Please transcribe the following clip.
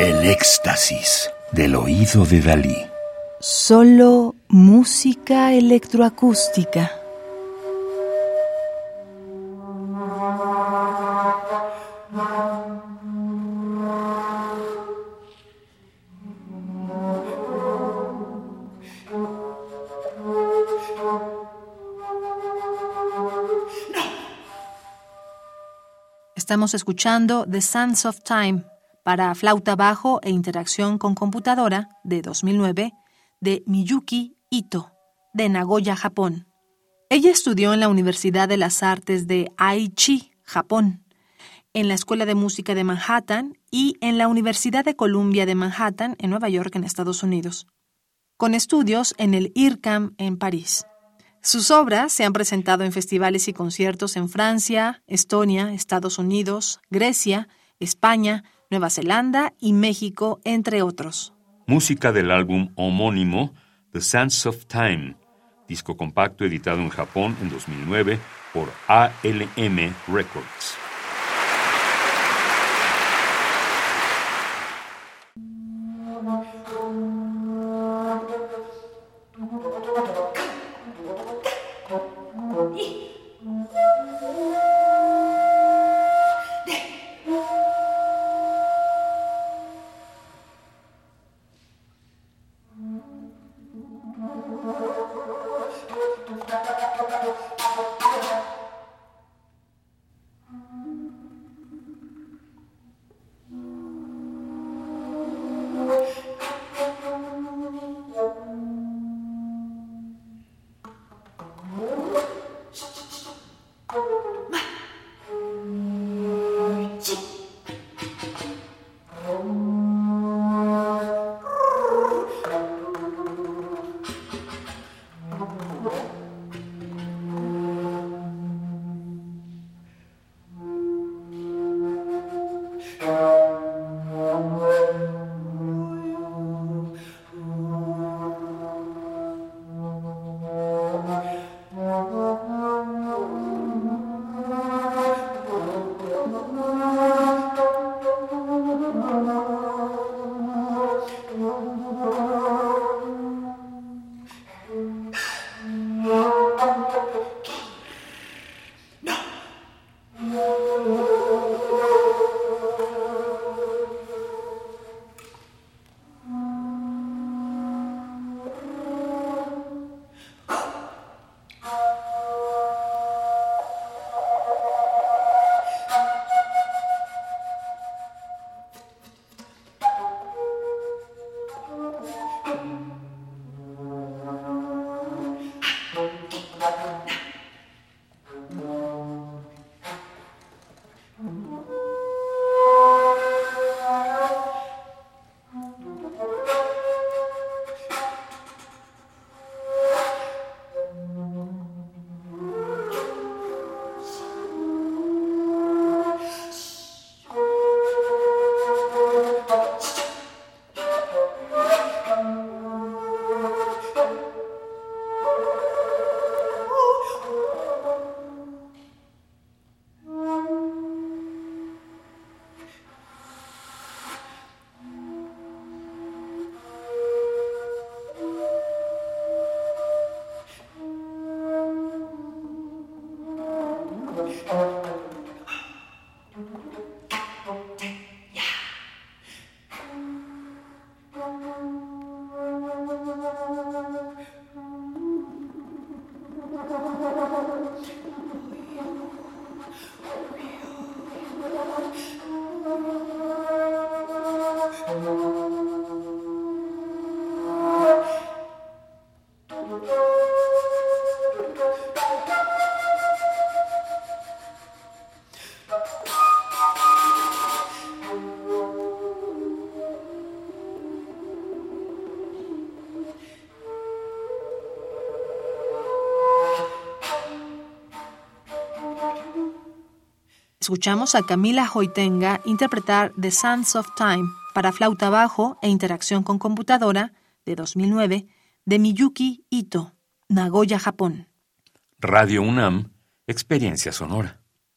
El éxtasis del oído de Dalí. Solo música electroacústica. Estamos escuchando The Sands of Time para flauta bajo e interacción con computadora de 2009 de Miyuki Ito, de Nagoya, Japón. Ella estudió en la Universidad de las Artes de Aichi, Japón, en la Escuela de Música de Manhattan y en la Universidad de Columbia de Manhattan, en Nueva York, en Estados Unidos, con estudios en el IRCAM en París. Sus obras se han presentado en festivales y conciertos en Francia, Estonia, Estados Unidos, Grecia, España, Nueva Zelanda y México, entre otros. Música del álbum homónimo The Sands of Time, disco compacto editado en Japón en 2009 por ALM Records. Escuchamos a Camila Hoitenga interpretar The Sands of Time para flauta bajo e interacción con computadora de 2009 de Miyuki Ito, Nagoya, Japón. Radio UNAM, Experiencia Sonora.